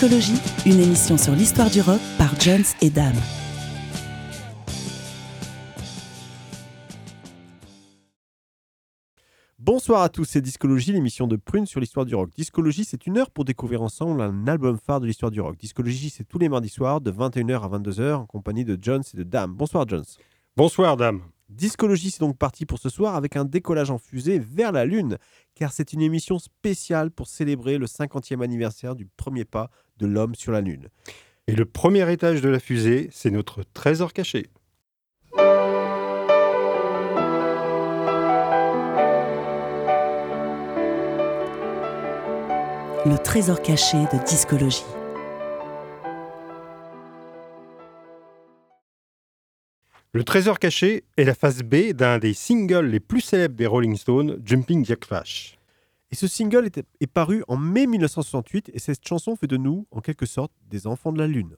Discologie, une émission sur l'histoire du rock par Jones et Dame. Bonsoir à tous, c'est Discologie, l'émission de Prune sur l'histoire du rock. Discologie, c'est une heure pour découvrir ensemble un album phare de l'histoire du rock. Discologie, c'est tous les mardis soirs de 21h à 22h en compagnie de Jones et de Dame. Bonsoir Jones. Bonsoir Dame. Discologie, c'est donc parti pour ce soir avec un décollage en fusée vers la Lune, car c'est une émission spéciale pour célébrer le 50e anniversaire du premier pas de l'homme sur la Lune. Et le premier étage de la fusée, c'est notre trésor caché. Le trésor caché de Discologie. Le trésor caché est la phase B d'un des singles les plus célèbres des Rolling Stones, Jumping Jack Flash. Et ce single est, est paru en mai 1968 et cette chanson fait de nous, en quelque sorte, des enfants de la Lune.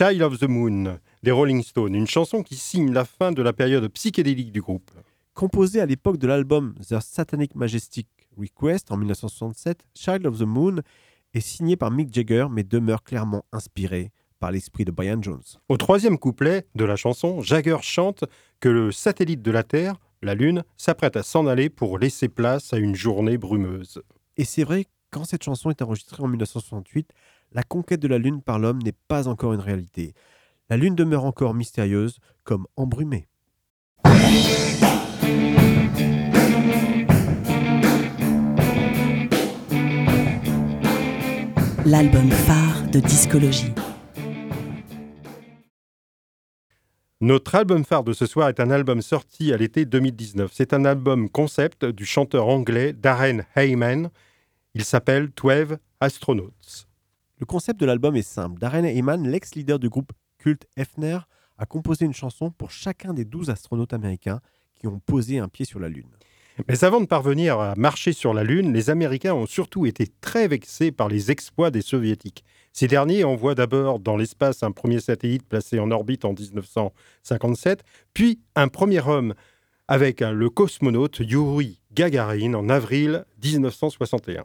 Child of the Moon des Rolling Stones, une chanson qui signe la fin de la période psychédélique du groupe. Composé à l'époque de l'album The Satanic Majestic Request en 1967, Child of the Moon est signé par Mick Jagger mais demeure clairement inspiré par l'esprit de Brian Jones. Au troisième couplet de la chanson, Jagger chante que le satellite de la Terre, la Lune, s'apprête à s'en aller pour laisser place à une journée brumeuse. Et c'est vrai, quand cette chanson est enregistrée en 1968, la conquête de la Lune par l'homme n'est pas encore une réalité. La Lune demeure encore mystérieuse, comme embrumée. L'album phare de discologie. Notre album phare de ce soir est un album sorti à l'été 2019. C'est un album concept du chanteur anglais Darren Hayman. Il s'appelle 12 Astronauts. Le concept de l'album est simple. Darren Hayman, l'ex-leader du groupe culte Hefner, a composé une chanson pour chacun des 12 astronautes américains qui ont posé un pied sur la Lune. Mais avant de parvenir à marcher sur la Lune, les Américains ont surtout été très vexés par les exploits des Soviétiques. Ces derniers envoient d'abord dans l'espace un premier satellite placé en orbite en 1957, puis un premier homme avec le cosmonaute Yuri Gagarin en avril 1961.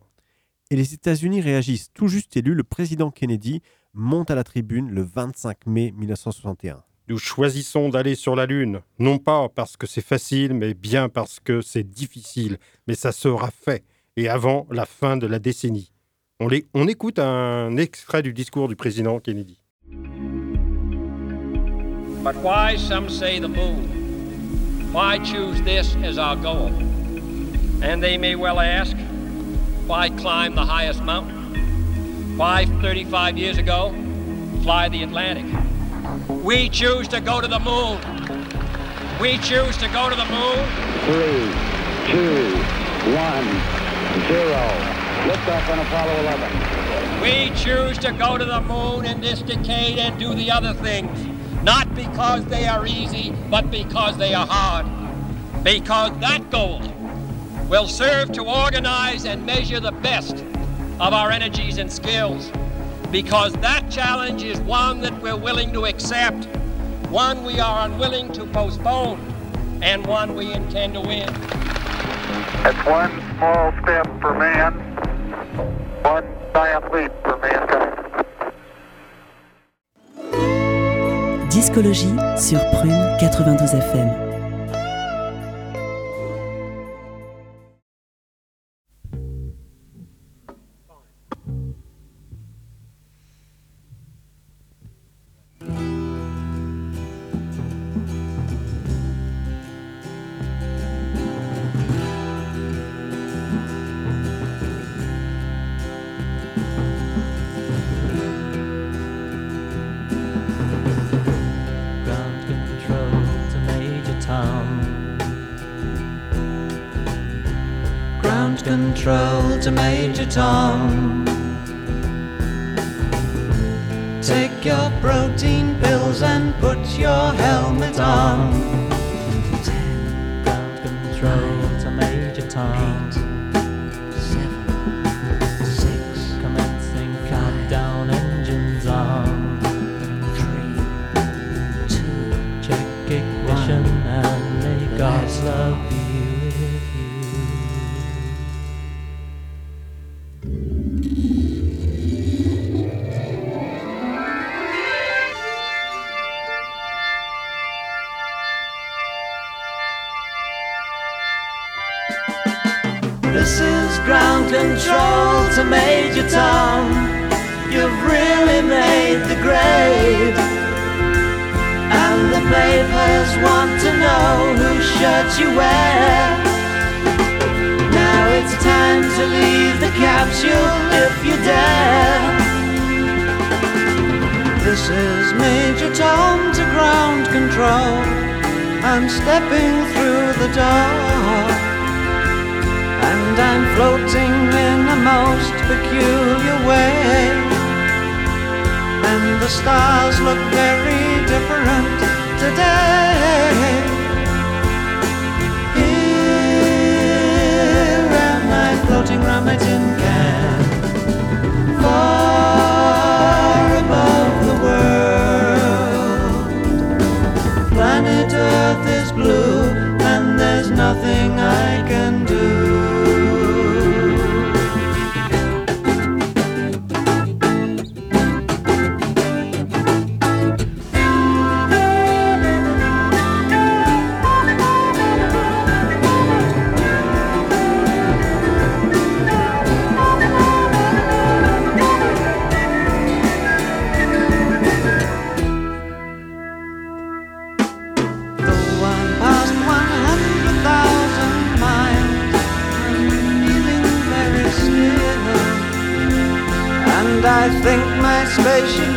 Et les États-Unis réagissent. Tout juste élu, le président Kennedy monte à la tribune le 25 mai 1961. Nous choisissons d'aller sur la Lune, non pas parce que c'est facile, mais bien parce que c'est difficile. Mais ça sera fait, et avant la fin de la décennie. On, les, on écoute un extrait du discours du président Kennedy. But why, some say, the moon? Why choose this as our goal? And they may well ask, why climb the highest mountain? Why, 35 years ago, fly the Atlantic? We choose to go to the moon. We choose to go to the moon. Three, two, one, zero. Liftoff on Apollo 11. We choose to go to the moon in this decade and do the other things. Not because they are easy, but because they are hard. Because that goal will serve to organize and measure the best of our energies and skills. Because that challenge is one that we're willing to accept, one we are unwilling to postpone, and one we intend to win. It's one small step for man, one giant leap for mankind. Discologie sur Prune 92 FM. To I'm stepping through the door. And I'm floating in a most peculiar way. And the stars look very different today. Here am I floating round my tin can, far nothing I can do.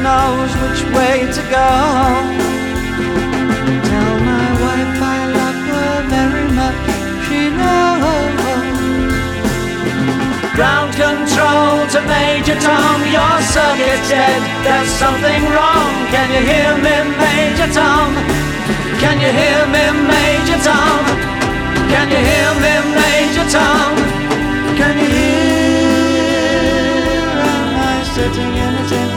Knows which way to go. Tell my wife I love her very much. She knows. Ground control to Major Tom, your circuit's dead. There's something wrong. Can you hear me, Major Tom? Can you hear me, Major Tom? Can you hear me, Major Tom? Can you hear? Am I sitting in a tin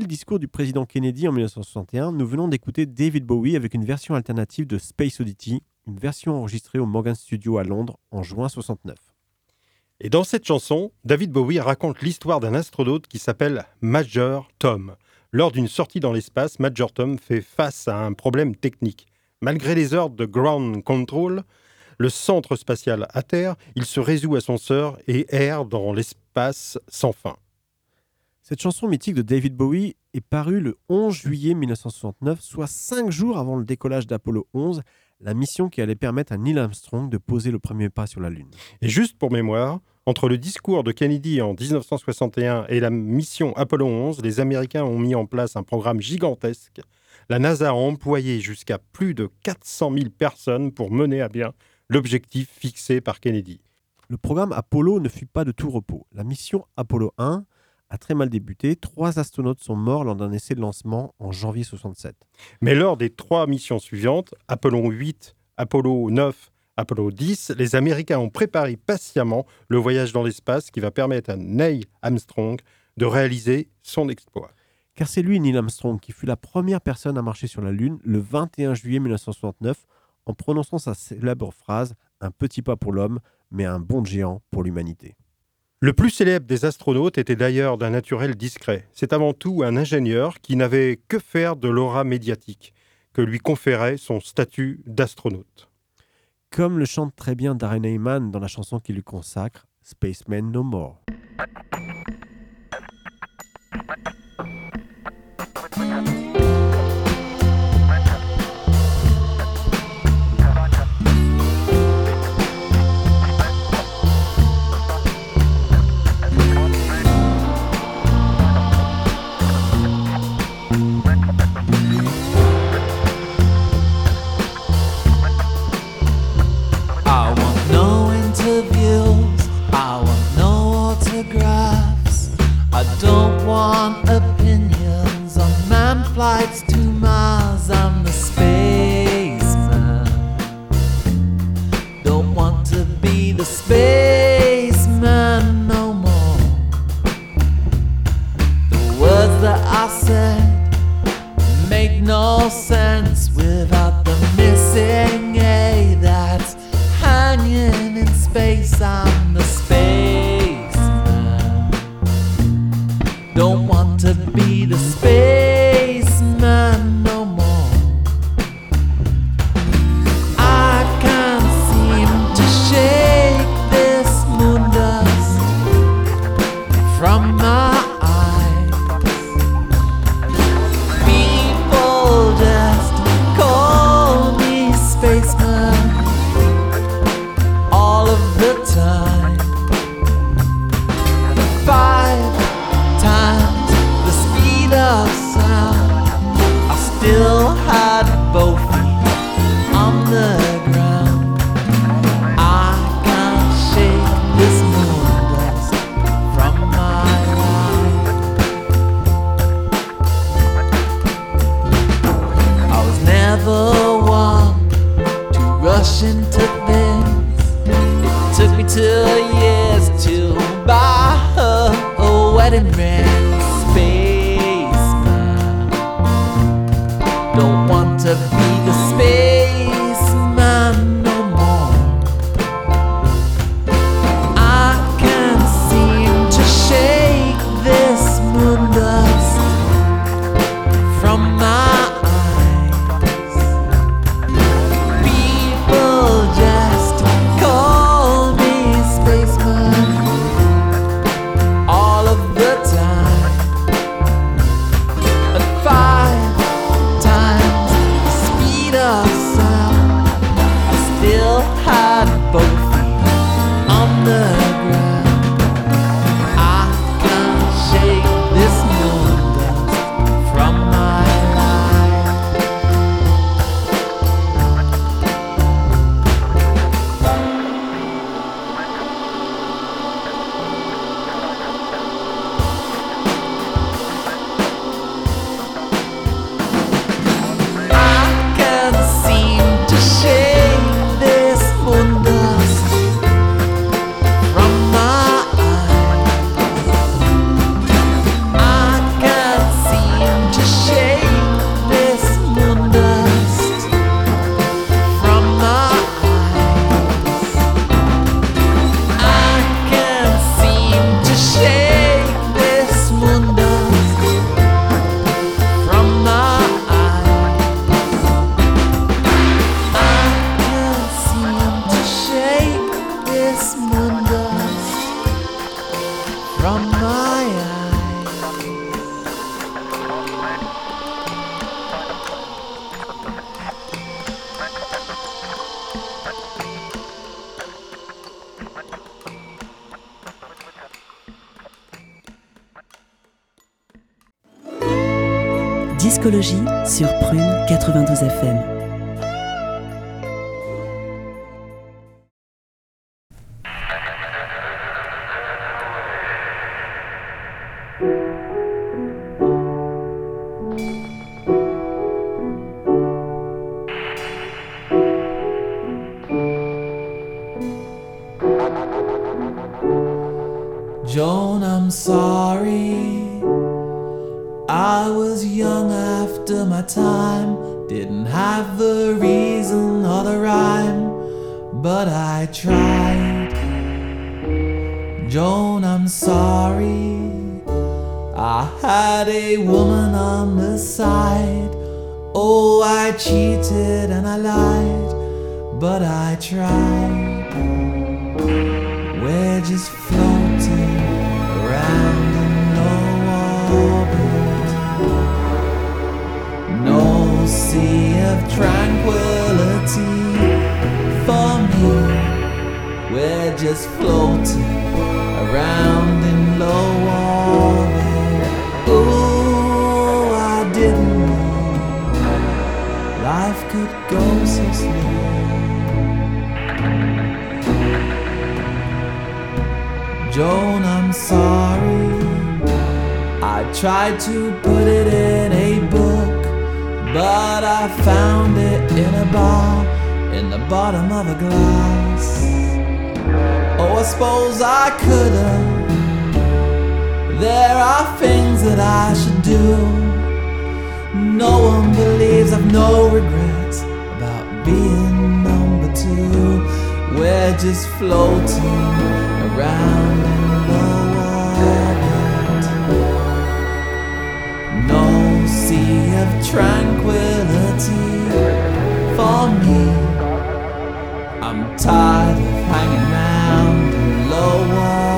le discours du président Kennedy en 1961, nous venons d'écouter David Bowie avec une version alternative de Space Oddity, une version enregistrée au Morgan Studio à Londres en juin 69. Et dans cette chanson, David Bowie raconte l'histoire d'un astronaute qui s'appelle Major Tom. Lors d'une sortie dans l'espace, Major Tom fait face à un problème technique. Malgré les ordres de Ground Control, le centre spatial à terre, il se résout à son sort et erre dans l'espace sans fin. Cette chanson mythique de David Bowie est parue le 11 juillet 1969, soit cinq jours avant le décollage d'Apollo 11, la mission qui allait permettre à Neil Armstrong de poser le premier pas sur la Lune. Et juste pour mémoire, entre le discours de Kennedy en 1961 et la mission Apollo 11, les Américains ont mis en place un programme gigantesque. La NASA a employé jusqu'à plus de 400 000 personnes pour mener à bien l'objectif fixé par Kennedy. Le programme Apollo ne fut pas de tout repos. La mission Apollo 1 a très mal débuté. Trois astronautes sont morts lors d'un essai de lancement en janvier 67. Mais lors des trois missions suivantes, Apollo 8, Apollo 9, Apollo 10, les Américains ont préparé patiemment le voyage dans l'espace qui va permettre à Neil Armstrong de réaliser son exploit. Car c'est lui, Neil Armstrong, qui fut la première personne à marcher sur la Lune le 21 juillet 1969 en prononçant sa célèbre phrase Un petit pas pour l'homme, mais un bond géant pour l'humanité. Le plus célèbre des astronautes était d'ailleurs d'un naturel discret. C'est avant tout un ingénieur qui n'avait que faire de l'aura médiatique que lui conférait son statut d'astronaute. Comme le chante très bien Darren Heyman dans la chanson qu'il lui consacre, Spaceman No More. Manned flights to sorry. I had a woman on the side. Oh, I cheated and I lied, but I tried. We're just floating around in no orbit. No sea of tranquility for me. We're just floating around in low orbit. Oh, I didn't know life could go so slow. Joan, I'm sorry. I tried to put it in a book, but I found it in a bar in the bottom of a glass. Oh, I suppose I could've. There are things that I should do. No one believes I've no regrets about being number two. We're just floating around in low orbit. No sea of tranquility for me. I'm tired of hanging around in low orbit.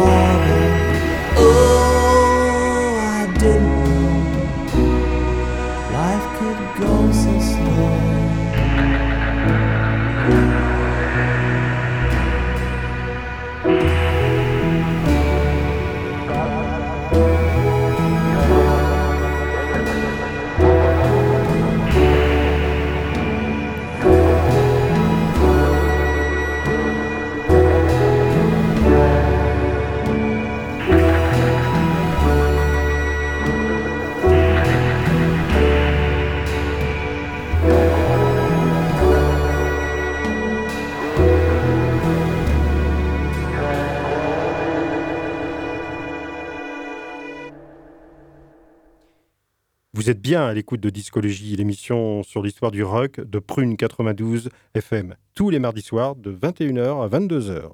Vous êtes bien à l'écoute de Discologie, l'émission sur l'histoire du rock de Prune 92 FM, tous les mardis soirs de 21h à 22h.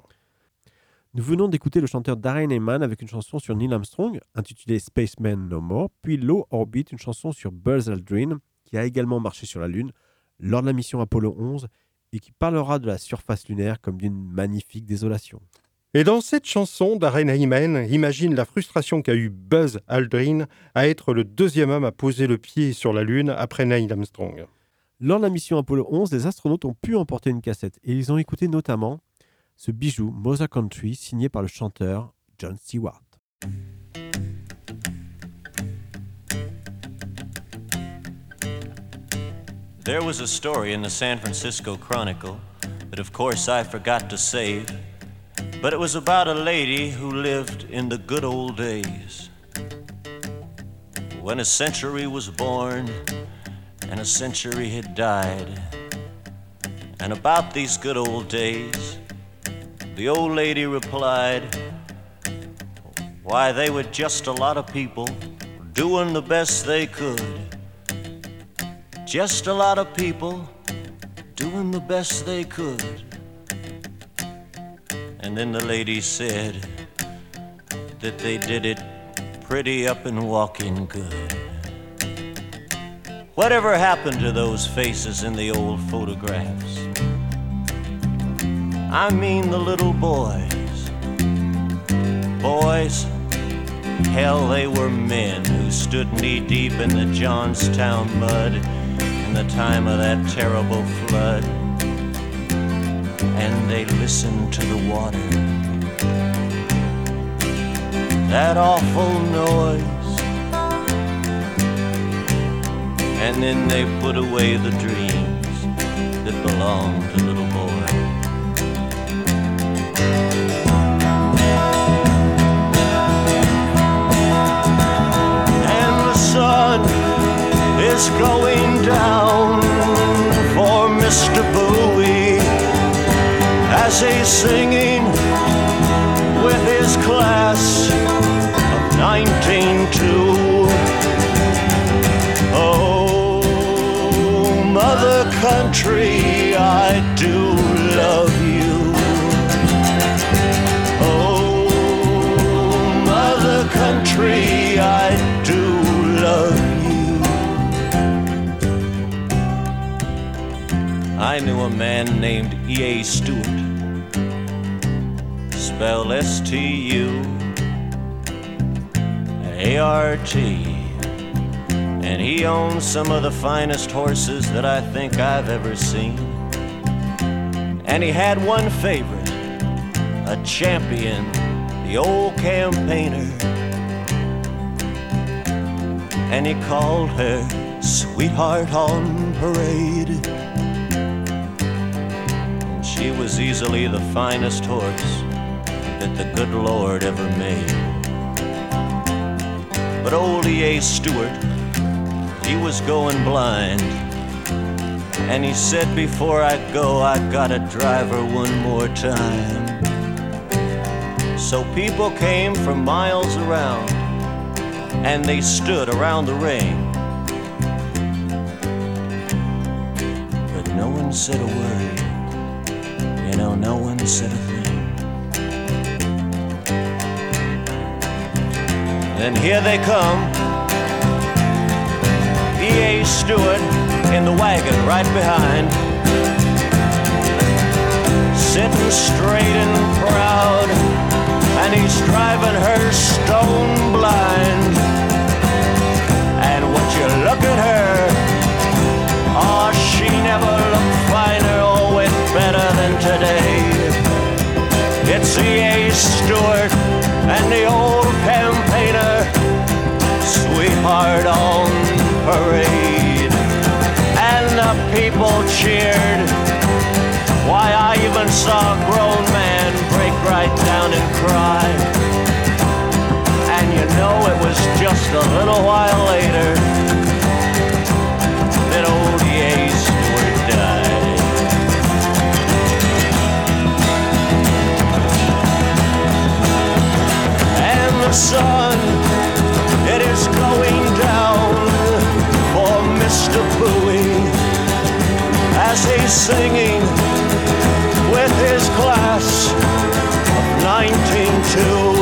Nous venons d'écouter le chanteur Darren Heyman avec une chanson sur Neil Armstrong intitulée Spaceman No More, puis Low Orbit, une chanson sur Buzz Aldrin qui a également marché sur la Lune lors de la mission Apollo 11 et qui parlera de la surface lunaire comme d'une magnifique désolation. Et dans cette chanson, Darren Heyman imagine la frustration qu'a eu Buzz Aldrin à être le deuxième homme à poser le pied sur la Lune après Neil Armstrong. Lors de la mission Apollo 11, les astronautes ont pu emporter une cassette et ils ont écouté notamment ce bijou Mother Country signé par le chanteur John Stewart. There was a story in the San Francisco Chronicle that, of course, I forgot to save, but it was about a lady who lived in the good old days. When a century was born and a century had died. And about these good old days, the old lady replied, Why, they were just a lot of people doing the best they could. Just a lot of people doing the best they could. And then the lady said that they did it pretty up and walking good. Whatever happened to those faces in the old photographs? I mean the little boys. Boys, hell, they were men who stood knee deep in the Johnstown mud in the time of that terrible flood. And they listened to the water. That awful noise and then they put away the dreams that belonged to little boy. And the sun is going down as he's singing with his class of 19 mother country, I do love you. Oh, mother country, I do love you. I knew a man named E.A. Stewart, spell S T U A R T and he owns some of the finest horses that I think I've ever seen. And he had one favorite, a champion, the old campaigner. And he called her Sweetheart on Parade. And she was easily the finest horse that the good Lord ever made. But old E.A. Stewart he was going blind. And he said, Before I go, I gotta drive her one more time. So people came from miles around, and they stood around the ring. But no one said a word, you know, no one said a Then here they come E.A. Stewart in the wagon right behind. Sitting straight and proud, and he's driving her stone blind. And would you look at her? Oh, she never looked finer or went better than today. It's E.A. Stewart and the old campaigner, sweetheart on parade, and the people cheered. Why, I even saw a grown man break right down and cry. And you know, it was just a little while later that old E.A. Stewart died. And the sun, is going down for Mr. Bowie as he's singing with his class of 192.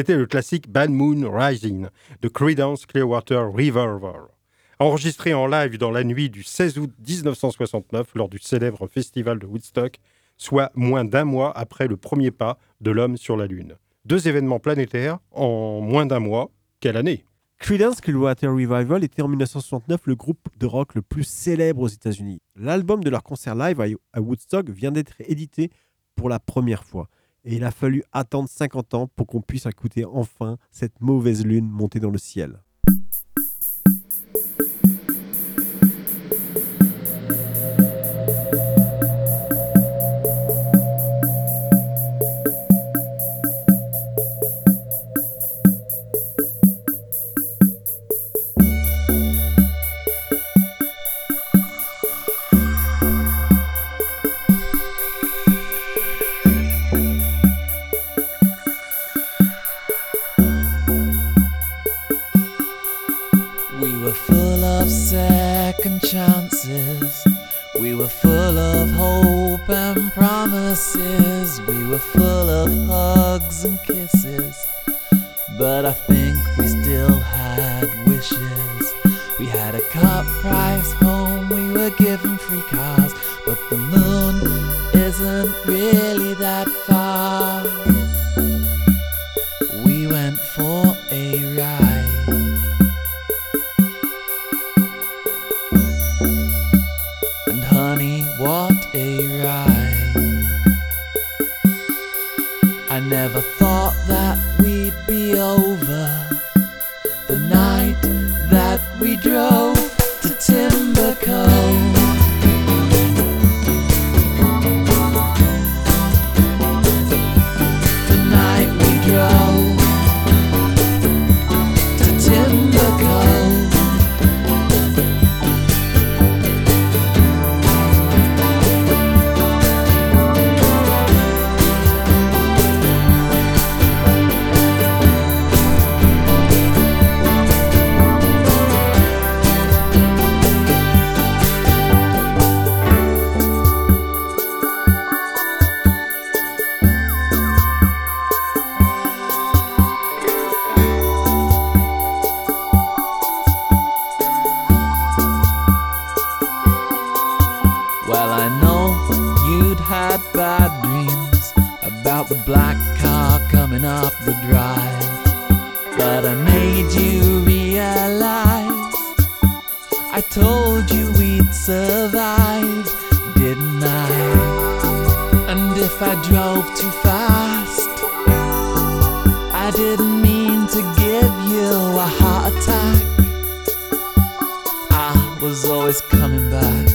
C'était le classique Bad Moon Rising de Creedence Clearwater Revolver. Enregistré en live dans la nuit du 16 août 1969 lors du célèbre festival de Woodstock, soit moins d'un mois après le premier pas de l'homme sur la Lune. Deux événements planétaires en moins d'un mois. Quelle année? Creedence Clearwater Revival était en 1969 le groupe de rock le plus célèbre aux États-Unis. L'album de leur concert live à Woodstock vient d'être édité pour la première fois. Et il a fallu attendre 50 ans pour qu'on puisse écouter enfin cette mauvaise lune monter dans le ciel. Promises. We were full of hugs and kisses. But I think up the drive. But I made you realize I told you we'd survive, didn't I? And if I drove too fast, I didn't mean to give you a heart attack. I was always coming back.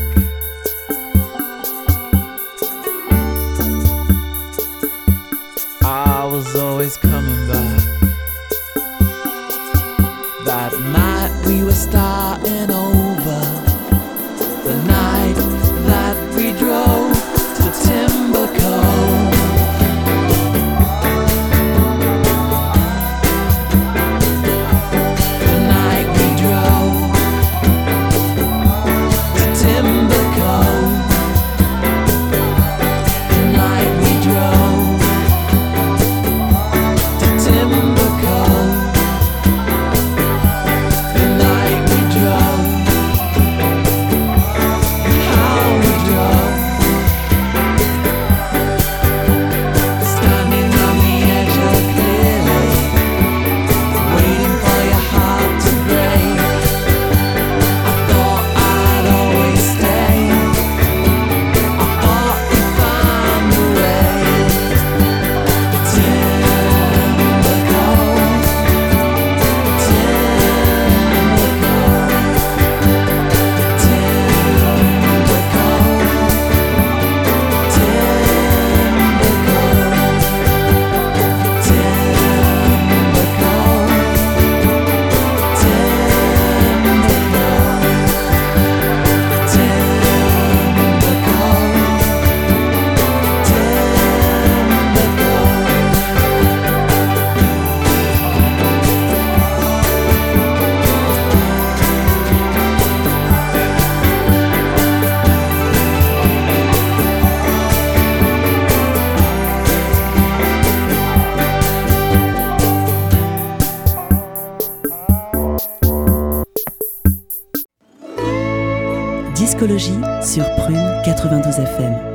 Sur Prune 92 FM.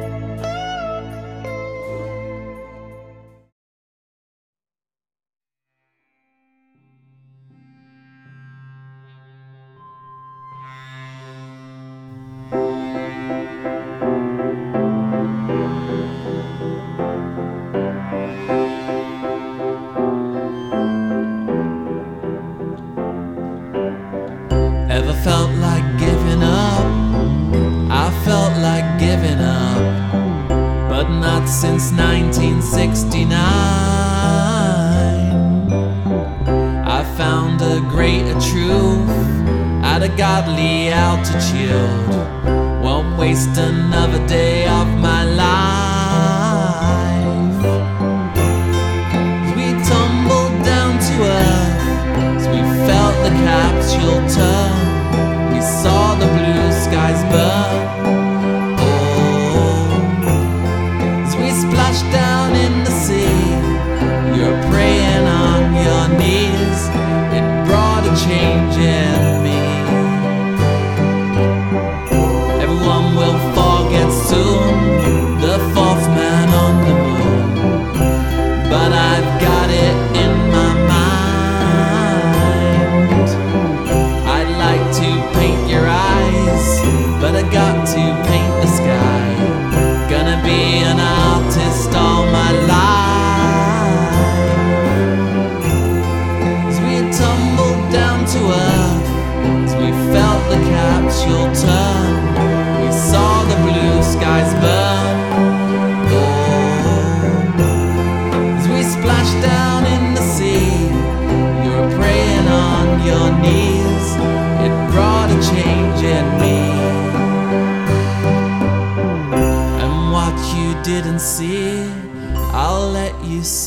Soon the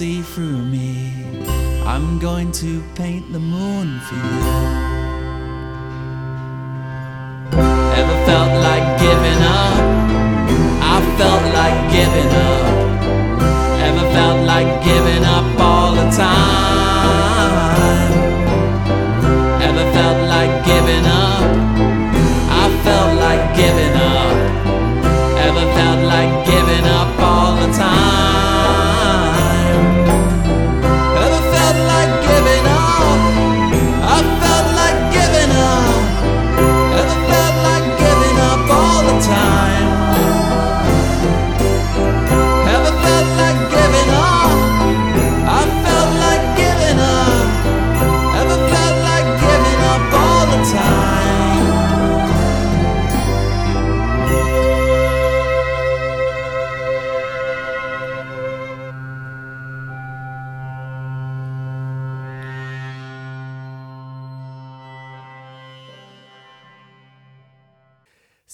see through me. I'm going to paint the moon for you. Ever felt like giving up? I felt like giving up. Ever felt like giving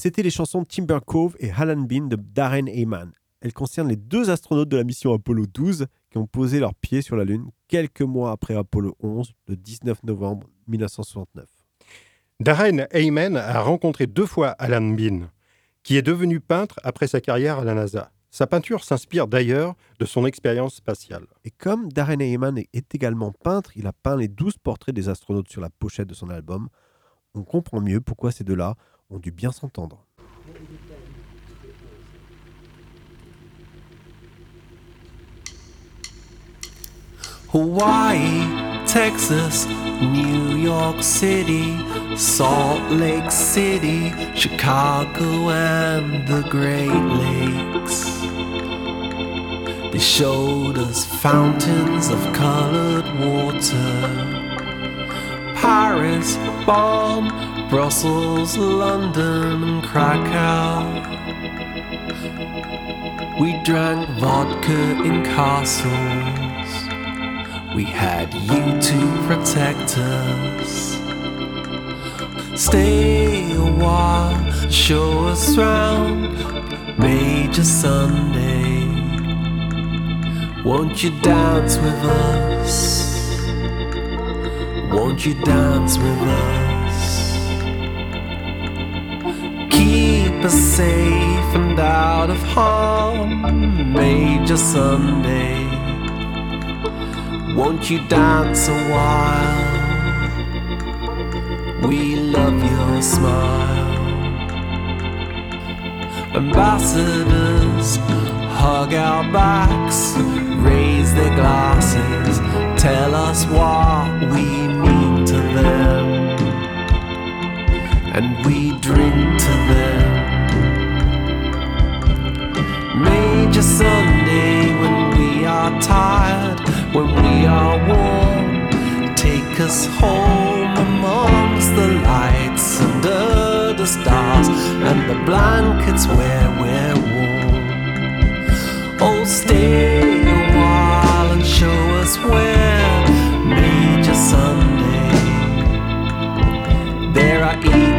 C'était les chansons Timber Cove et Alan Bean de Darren Heyman. Elles concernent les deux astronautes de la mission Apollo 12 qui ont posé leurs pieds sur la Lune quelques mois après Apollo 11, le 19 novembre 1969. Darren Heyman a rencontré deux fois Alan Bean, qui est devenu peintre après sa carrière à la NASA. Sa peinture s'inspire d'ailleurs de son expérience spatiale. Et comme Darren Heyman est également peintre, il a peint les 12 portraits des astronautes sur la pochette de son album. On comprend mieux pourquoi ces deux-là ont dû bien s'entendre. Hawaii, Texas, New York City, Salt Lake City, Chicago, and the Great Lakes. They showed us fountains of colored water. Paris, Bonn, Brussels, London, and Krakow. We drank vodka in castles. We had you to protect us. Stay a while, show us round Major Sunday. Won't you dance with us? Won't you dance with us? keep us safe and out of harm. Major Sunday, won't you dance a while? We love your smile. Ambassadors hug our backs, raise their glasses, tell us what we mean to them and we drink to them. Major Sunday when we are tired, when we are warm, take us home amongst the lights under the stars and the blankets where we're warm. Oh, stay a while and show us where Major Sunday. There I eat.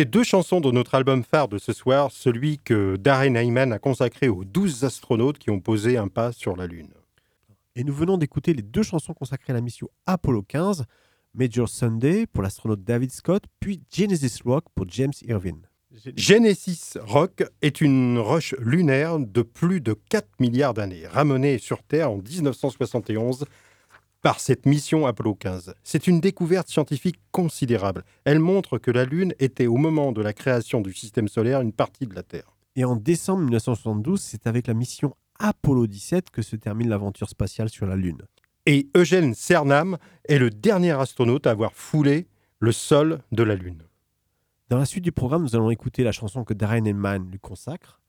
C'était deux chansons de notre album phare de ce soir, celui que Darren Hayman a consacré aux 12 astronautes qui ont posé un pas sur la Lune. Et nous venons d'écouter les deux chansons consacrées à la mission Apollo 15, Major Sunday pour l'astronaute David Scott, puis Genesis Rock pour James Irvine. Genesis Rock est une roche lunaire de plus de 4 milliards d'années, ramenée sur Terre en 1971 par cette mission Apollo 15. C'est une découverte scientifique considérable. Elle montre que la Lune était au moment de la création du système solaire une partie de la Terre. Et en décembre 1972, c'est avec la mission Apollo 17 que se termine l'aventure spatiale sur la Lune. Et Eugène Cernam est le dernier astronaute à avoir foulé le sol de la Lune. Dans la suite du programme, nous allons écouter la chanson que Darren Hellman lui consacre.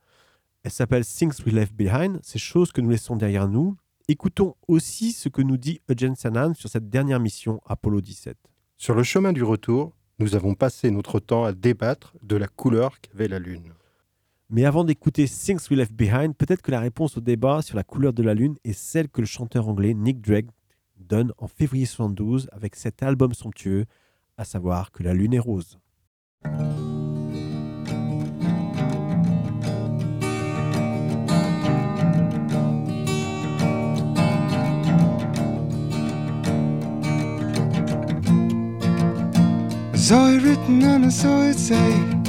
Elle s'appelle Things We Left Behind, ces choses que nous laissons derrière nous. Écoutons aussi ce que nous dit Eugene Cernan sur cette dernière mission Apollo 17. Sur le chemin du retour, nous avons passé notre temps à débattre de la couleur qu'avait la Lune. Mais avant d'écouter Things We Left Behind, peut-être que la réponse au débat sur la couleur de la Lune est celle que le chanteur anglais Nick Drake donne en février 72 avec cet album somptueux, à savoir que la Lune est rose. Saw it written and I saw it say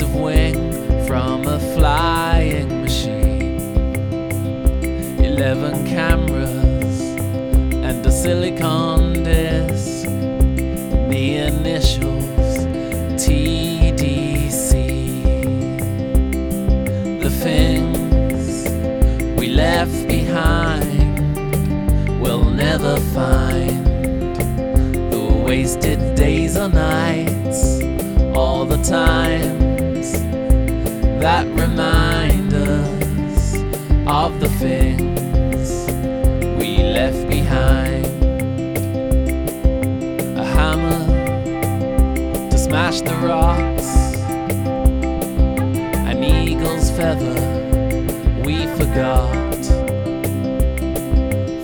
of wing from a flying machine. Eleven cameras and a silicon disc. The initials TDC. The things we left behind we'll never find. The wasted days or nights all the times that remind us of the things we left behind. A hammer to smash the rocks, an eagle's feather we forgot.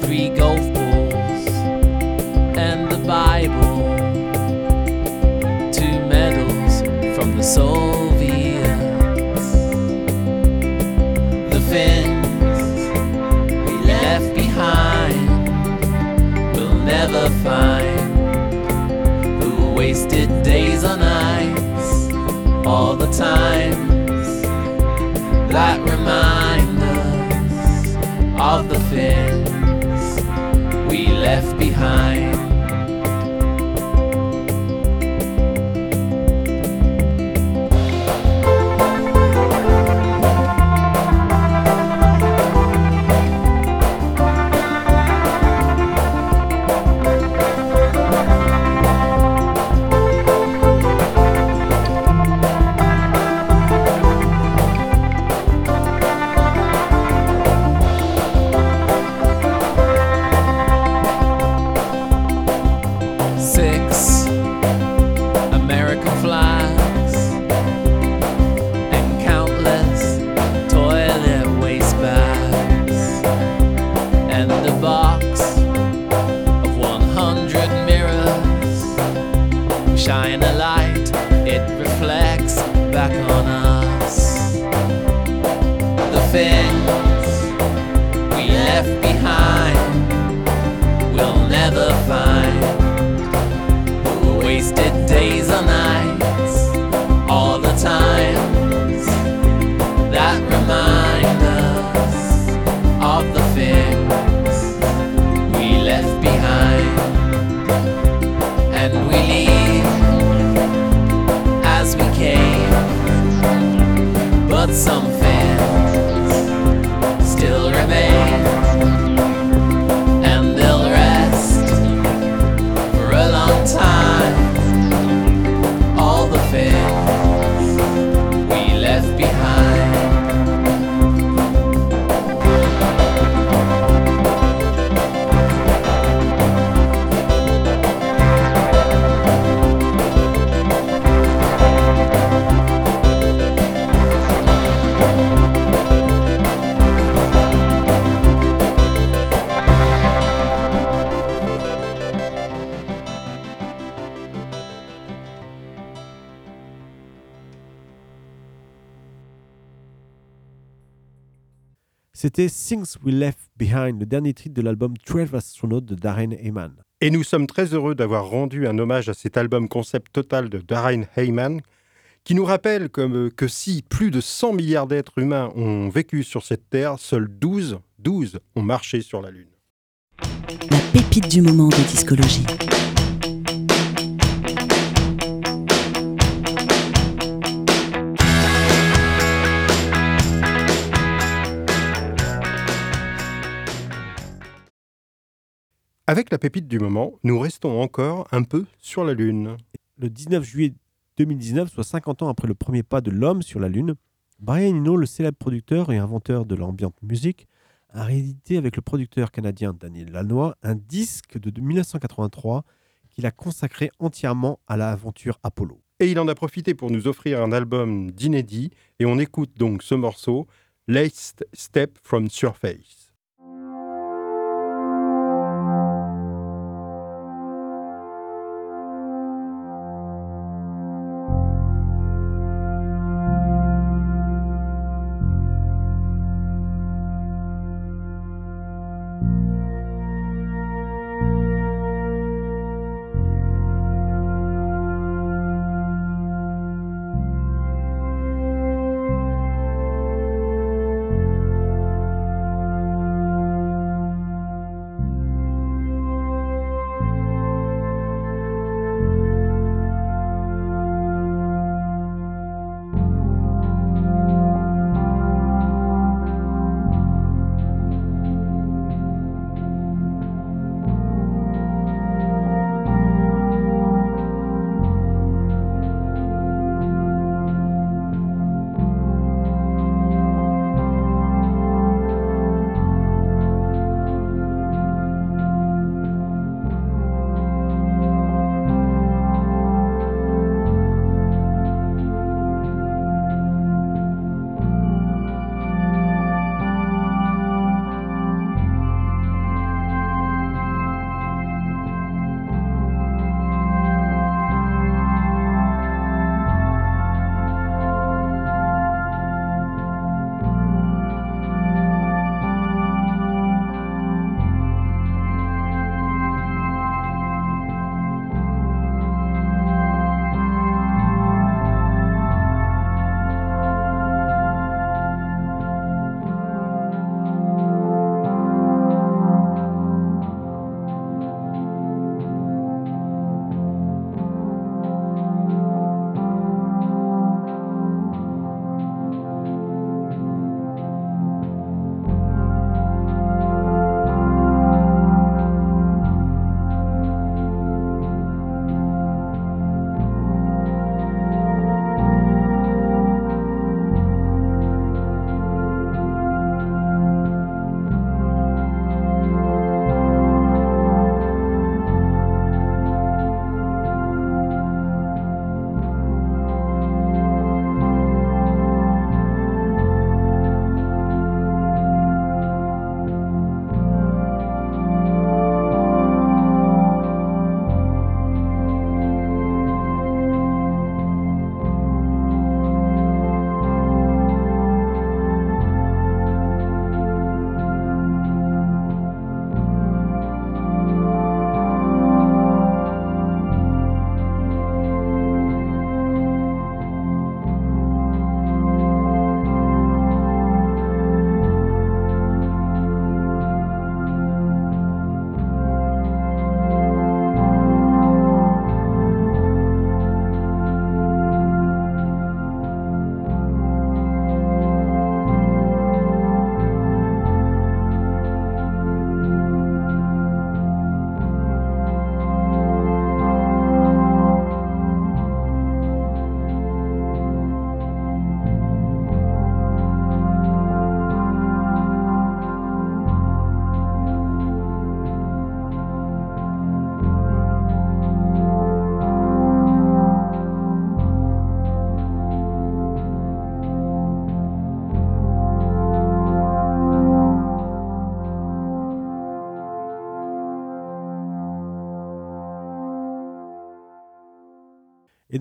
Three golf balls and the Bible two medals from the Soviet find wasted days or nights, all the times that remind us of the things we left behind. C'était Things We Left Behind, le dernier titre de l'album 12 Astronaut de Darren Heyman. Et nous sommes très heureux d'avoir rendu un hommage à cet album concept total de Darren Heyman, qui nous rappelle comme, que si plus de 100 milliards d'êtres humains ont vécu sur cette Terre, seuls 12, 12 ont marché sur la Lune. La pépite du moment de discologie. Avec la pépite du moment, nous restons encore un peu sur la Lune. Le 19 juillet 2019, soit 50 ans après le premier pas de l'homme sur la Lune, Brian Eno, le célèbre producteur et inventeur de l'ambient musique, a réédité avec le producteur canadien Daniel Lanois un disque de 1983 qu'il a consacré entièrement à l'aventure Apollo. Et il en a profité pour nous offrir un album d'inédit, et on écoute donc ce morceau, Last Step from Surface.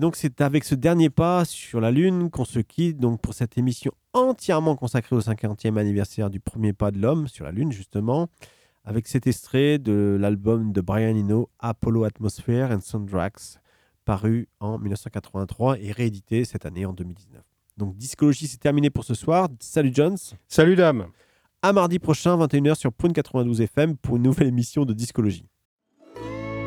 Donc c'est avec ce dernier pas sur la Lune qu'on se quitte donc pour cette émission entièrement consacrée au 50e anniversaire du premier pas de l'homme sur la Lune justement, avec cet extrait de l'album de Brian Eno, Apollo Atmosphere and Soundtracks, paru en 1983 et réédité cette année en 2019. Donc Discologie c'est terminé pour ce soir. Salut Jones. Salut Dame. À mardi prochain 21h sur Prune 92 FM pour une nouvelle émission de Discologie.